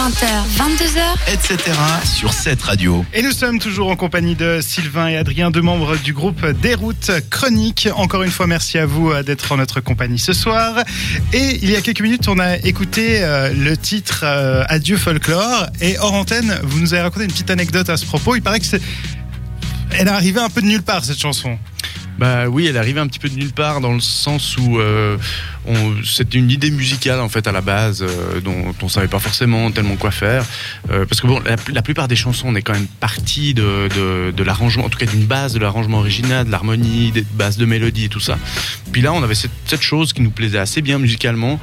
20h, 22h, etc. sur cette radio. Et nous sommes toujours en compagnie de Sylvain et Adrien, deux membres du groupe Déroute Chronique. Encore une fois, merci à vous euh, d'être en notre compagnie ce soir. Et il y a quelques minutes, on a écouté euh, le titre euh, Adieu Folklore. Et hors antenne, vous nous avez raconté une petite anecdote à ce propos. Il paraît que c'est... Elle est arrivée un peu de nulle part, cette chanson. Bah oui, elle est arrivée un petit peu de nulle part dans le sens où euh, c'était une idée musicale en fait à la base euh, dont on savait pas forcément tellement quoi faire. Euh, parce que bon, la, plupart des chansons, on est quand même parti de, de, l'arrangement, en tout cas d'une base de l'arrangement original, de l'harmonie, des bases de mélodie et tout ça. Puis là, on avait cette, chose qui nous plaisait assez bien musicalement.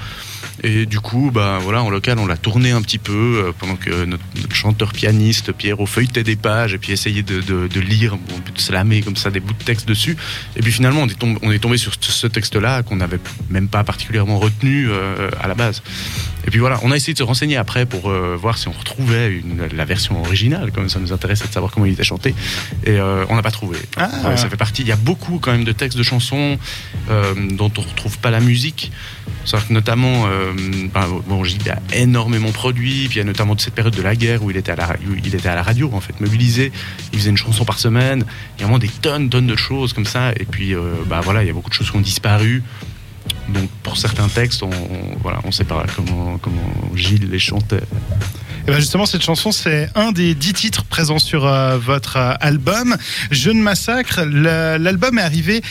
Et du coup, bah voilà, en local, on l'a tourné un petit peu euh, pendant que notre, notre chanteur pianiste Pierrot feuilletait des pages et puis essayait de, de, de lire, bon, de slammer comme ça des bouts de texte dessus. Et puis finalement, on est tombé, on est tombé sur ce- ce texte-là qu'on n'avait même pas particulièrement retenu euh, à la base. Et puis voilà, on a essayé de se renseigner après pour euh, voir si on retrouvait une- la version originale, comme ça nous intéressait de savoir comment il était chanté. Et euh, on n'a pas trouvé. Ah. Ouais, ça fait partie. Il y a beaucoup quand même de textes de chansons dont on retrouve pas la musique. Que notamment, euh, ben, bon, Gilles a énormément produit, puis il y a notamment de cette période de la guerre où il était à la, il était à la radio, en fait, mobilisé. Il faisait une chanson par semaine. Il y a vraiment des tonnes, tonnes de choses comme ça. Et puis, euh, bah voilà, il y a beaucoup de choses qui ont disparu. Donc, pour certains textes, on, on- voilà, on sait pas comment, comment Gilles les chantait. Et ben justement, cette chanson, c'est un des dix titres présents sur euh, votre euh, album. Jeune Massacre, l'album est arrivé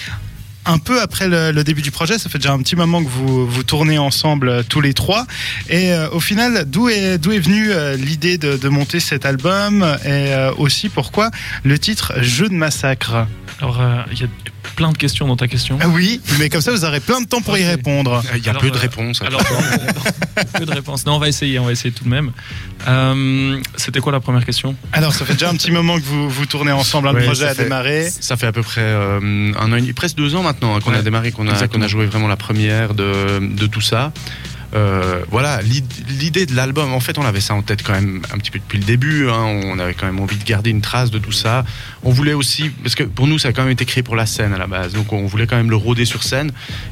un peu après le, le début du projet. Ça fait déjà un petit moment que vous, vous tournez ensemble euh, tous les trois. Et euh, au final, d'où est, d'où est venue euh, l'idée de, de monter cet album? Et euh, aussi, pourquoi le titre Jeu de Massacre? Alors, euh, il y a plein de questions dans ta question. Ah oui, mais comme ça, vous aurez plein de temps pour y Ok. répondre. Il y a Alors, peu de euh, réponses. Alors, peu de réponses. Non, on va essayer, on va essayer tout de même. Euh, C'était quoi la première question? Alors, ça fait déjà un petit moment que vous, vous tournez ensemble. le Ouais, projet a fait- démarré. Ça fait à peu près euh, un an et demi, presque deux ans maintenant hein, qu'on a démarré, qu'on a, a joué vraiment la première de, de tout ça. Euh, voilà, l'id- l'idée de l'album, en fait, on avait ça en tête quand même un petit peu depuis le début. hein. on avait quand même envie de garder une trace de tout ça. On voulait aussi, parce que pour nous, ça a quand même été créé pour la scène à la base, donc on voulait quand même le rôder sur scène.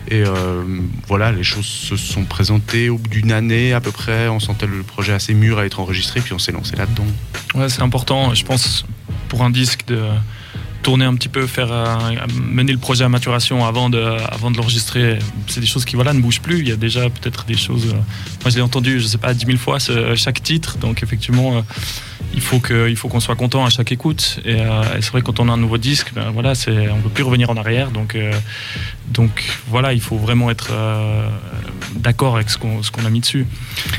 Et euh, voilà, les choses se sont présentées au bout d'une année à peu près. On sentait le projet assez mûr à être enregistré, puis on s'est lancé là-dedans. Ouais, c'est important, je pense, pour un disque de tourner un petit peu, faire euh, mener le projet à maturation avant de, avant de l'enregistrer. C'est des choses qui voilà, ne bougent plus. Il y a déjà peut-être des choses. euh, moi, je l'ai entendu, je sais pas, dix mille fois ce- chaque titre. Donc, effectivement, euh, il faut qu'on soit content à chaque écoute. Et, euh, c'est vrai quand on a un nouveau disque, ben voilà, on peut plus revenir en arrière. Donc, euh, donc voilà, il faut vraiment être euh, d'accord avec ce qu'on, a mis dessus.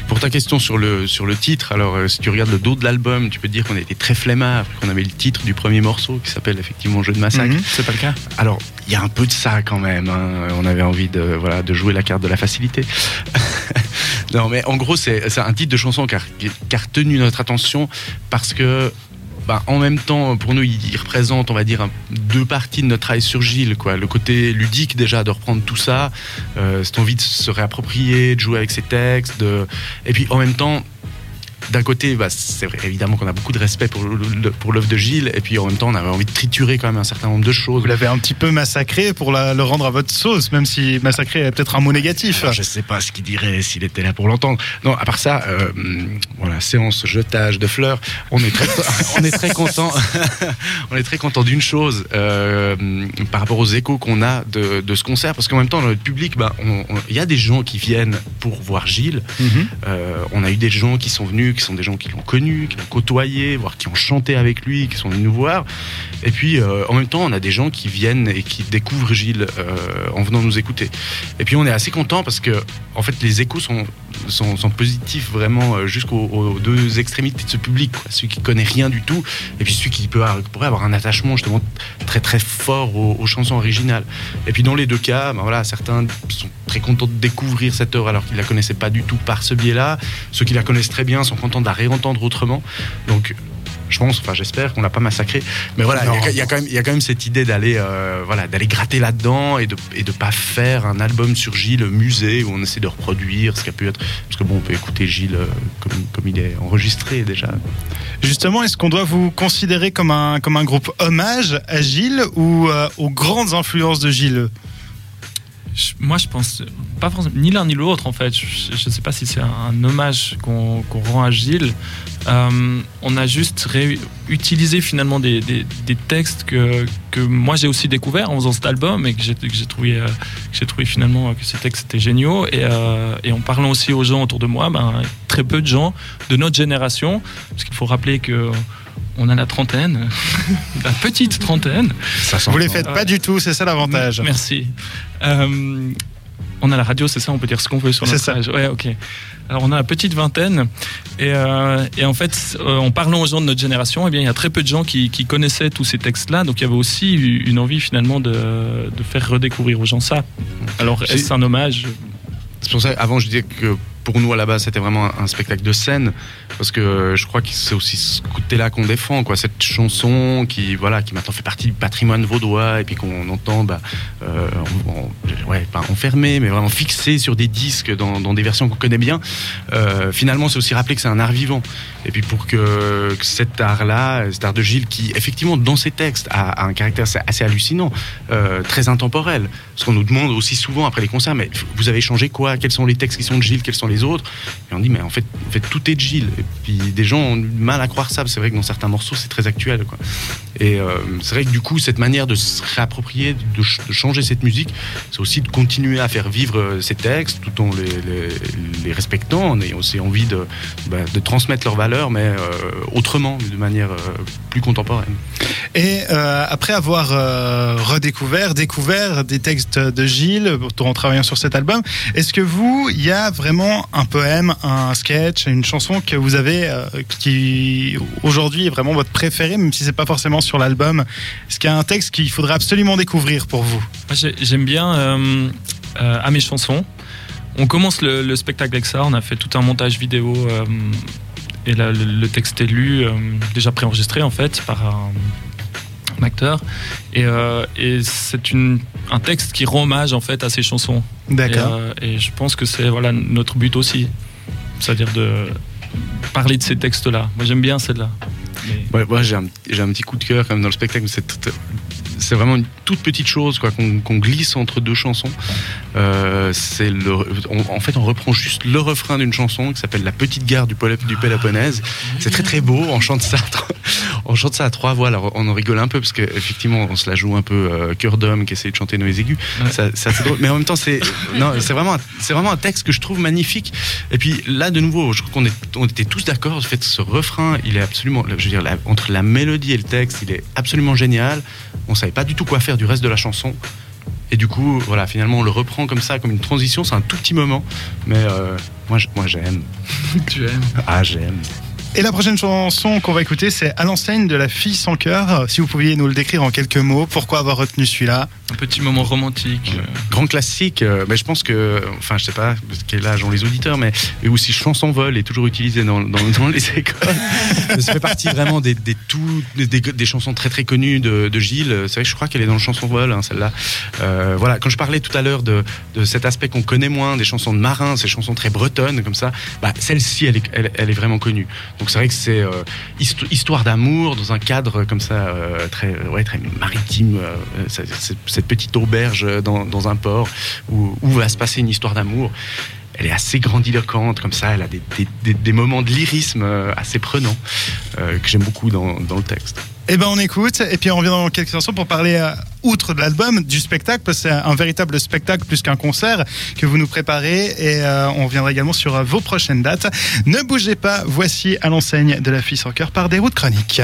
Pour ta question sur le, sur le titre, alors euh, si tu regardes le dos de l'album, tu peux te dire qu'on a été très flemmard, qu'on avait le titre du premier morceau qui s'appelle effectivement Jeu de massacre. Mhm. C'est pas le cas. Alors, il y a un peu de ça quand même. hein. On avait envie de, voilà, de jouer la carte de la facilité. non, mais en gros, c'est c'est un titre de chanson qui a, qui a retenu notre attention parce que. Bah, en même temps, pour nous, il, représente, on va dire, deux parties de notre travail sur Gilles. Le côté ludique, déjà, de reprendre tout ça, euh, cette envie de se réapproprier, de jouer avec ses textes. De... Et puis, en même temps, d'un côté, bah, c'est vrai, évidemment qu'on a beaucoup de respect pour le- le- pour l'œuvre de Gilles, et puis en même temps, on avait envie de triturer quand même un certain nombre de choses. Vous l'avez un petit peu massacré pour la- le rendre à votre sauce, même si massacré est peut-être un mot négatif. Alors, je sais pas ce qu'il dirait s'il était là pour l'entendre. Non, à part ça, euh, voilà, séance jetage de fleurs. On est très, on est très content. on est très content d'une chose euh, par rapport aux échos qu'on a de, de ce concert, parce qu'en même temps, dans notre public, bah, il y a des gens qui viennent pour voir Gilles. Mhm. Euh, on a eu des gens qui sont venus, qui sont des gens qui l'ont connu, qui l'ont côtoyé, voire qui ont chanté avec lui, qui sont venus nous voir. Et puis, euh, en même temps, on a des gens qui viennent et qui découvrent Gilles euh, en venant nous écouter. Et puis, on est assez content parce que, en fait, les échos sont, sont, positifs vraiment euh, jusqu'aux aux deux extrémités de ce public. Quoi. Celui qui connaît rien du tout, et puis celui qui peut pourrait avoir un attachement justement très très fort aux, aux chansons originales. Et puis, dans les deux cas, ben voilà, certains sont très contents de découvrir cette œuvre alors qu'ils la connaissaient pas du tout par ce biais-là. Ceux qui la connaissent très bien sont contents de la réentendre autrement. Donc, je pense, enfin j'espère qu'on l'a pas massacré. Mais voilà, il y a- y, a quand même, il y a quand même cette idée d'aller, euh, voilà, d'aller gratter là-dedans et de et de pas faire un album sur Gilles musée où on essaie de reproduire ce qu'a pu être. Parce que bon, on peut écouter Gilles euh, comme, comme il est enregistré déjà. Justement, est-ce qu'on doit vous considérer comme un, comme un groupe hommage à Gilles ou euh, aux grandes influences de Gilles? Moi, je pense pas forcément ni l'un ni l'autre en fait. Je ne sais pas si c'est un, hommage qu'on rend à Gilles. Euh, on a juste utilisé finalement des, textes que, que moi j'ai aussi découvert en faisant cet album et que j'ai trouvé, euh, trouvé finalement que ces textes étaient géniaux. Et, euh, et en parlant aussi aux gens autour de moi, ben, très peu de gens de notre génération, parce qu'il faut rappeler que on a la trentaine, la petite trentaine. Ça Vous les faites pas du tout, c'est ça l'avantage. Merci. Euh, on a la radio, c'est ça, on peut dire ce qu'on veut sur C'est notre ça. page. Ouais, ok. Alors on a la petite vingtaine et, euh, et en fait, euh, en parlant aux gens de notre génération, eh bien il y a très peu de gens qui, qui connaissaient tous ces textes-là, donc il y avait aussi une envie finalement de, de faire redécouvrir aux gens ça. Alors C'est- est-ce un hommage? C'est pour ça, avant, je disais que pour nous, à la base, c'était vraiment un spectacle de scène. Parce que je crois que c'est aussi ce côté-là qu'on défend, quoi. Cette chanson qui, voilà, qui maintenant fait partie du patrimoine vaudois et puis qu'on entend, bah, euh, ouais, pas enfermé, mais vraiment fixé sur des disques dans, des versions qu'on connaît bien. Euh, finalement, c'est aussi rappeler que c'est un art vivant. Et puis pour que, que cet art-là, cet art de Gilles, qui effectivement dans ses textes a, a un caractère assez, hallucinant, euh, très intemporel. Parce qu'on nous demande aussi souvent après les concerts, mais vous avez changé quoi? Quels sont les textes qui sont de Gilles? Quels sont autres Et on dit, mais en fait, en fait, tout est de Gilles. Et puis des gens ont du mal à croire ça. C'est vrai que dans certains morceaux, c'est très actuel. Quoi. Et euh, c'est vrai que du coup, cette manière de se réapproprier, de, ch- de changer cette musique, c'est aussi de continuer à faire vivre euh, ces textes tout en les, les- les respectant, en ayant aussi envie de, bah, de transmettre leurs valeurs, mais euh, autrement, de manière euh, plus contemporaine. Et après avoir redécouvert, découvert des textes de Gilles en travaillant sur cet album, est-ce que vous, il y a vraiment un poème, un sketch, une chanson que vous avez euh, qui aujourd'hui est vraiment votre préféré, même si c'est pas forcément sur l'album Est-ce qu'il y a un texte qu'il faudrait absolument découvrir pour vous? J'aime bien euh, euh, à mes chansons. On commence le, le spectacle avec ça. On a fait tout un montage vidéo euh, et là, le, le texte est lu, euh, déjà préenregistré en fait par un, un acteur. Et, euh, et c'est une- un texte qui rend hommage en fait à ces chansons. Et, D'accord. euh, et je pense que c'est voilà notre but aussi, c'est-à-dire de parler de ces textes-là. Moi, j'aime bien celle-là. Mais- Ouais, moi, j'ai un, j'ai un petit coup de cœur quand même dans le spectacle. mais C'est tout- c'est vraiment une toute petite chose quoi qu'on glisse entre deux chansons. Euh, c'est le, on- en fait, on reprend juste le refrain d'une chanson qui s'appelle La petite gare du, du Péloponnèse. C'est très très beau. On chante ça, à trois- on chante ça à trois voix. Alors on en rigole un peu parce qu'effectivement, on se la joue un peu euh, cœur d'homme qui essaie de chanter nos aigus. Ouais. Ça- C'est assez drôle. Mais en même temps, c'est non, c'est vraiment, un- c'est vraiment un texte que je trouve magnifique. Et puis là, de nouveau, je crois qu'on on était tous d'accord. En fait, ce refrain, il est absolument, je veux dire, la- entre la mélodie et le texte, il est absolument génial. On savait pas du tout quoi faire du reste de la chanson. Et du coup, voilà, finalement, on le reprend comme ça, comme une transition. C'est un tout petit moment, mais euh, moi, je- moi, j'aime. Tu aimes Ah, j'aime. Et la prochaine chanson qu'on va écouter, c'est À l'enseigne de la fille sans cœur. Si vous pouviez nous le décrire en quelques mots, pourquoi avoir retenu celui-là? Un petit moment romantique. Grand classique, euh, mais je pense que, enfin, je sais pas quel âge ont les auditeurs, mais et aussi chanson vol est toujours utilisé dans, dans, dans les écoles. ça fait partie vraiment des, des, tout, des, des chansons très très connues de, de Gilles. C'est vrai que je crois qu'elle est dans le chanson vol, hein, celle-là. Euh, voilà, quand je parlais tout à l'heure de, de cet aspect qu'on connaît moins, des chansons de marins, ces chansons très bretonnes comme ça, bah, celle-ci, elle est, elle, elle est vraiment connue. Donc c'est vrai que c'est euh, histo- histoire d'amour dans un cadre comme ça euh, très, ouais, très maritime. euh, c'est- cette petite auberge dans, dans un port où, où va se passer une histoire d'amour. Elle est assez grandiloquente comme ça. Elle a des, moments de lyrisme euh, assez prenants euh, que j'aime beaucoup dans, le texte. Eh ben on écoute et puis on revient dans quelques instants pour parler euh, outre de l'album, du spectacle parce que c'est un véritable spectacle plus qu'un concert que vous nous préparez et euh, on reviendra également sur euh, vos prochaines dates. Ne bougez pas, voici à l'enseigne de la fille sans cœur par des routes chroniques.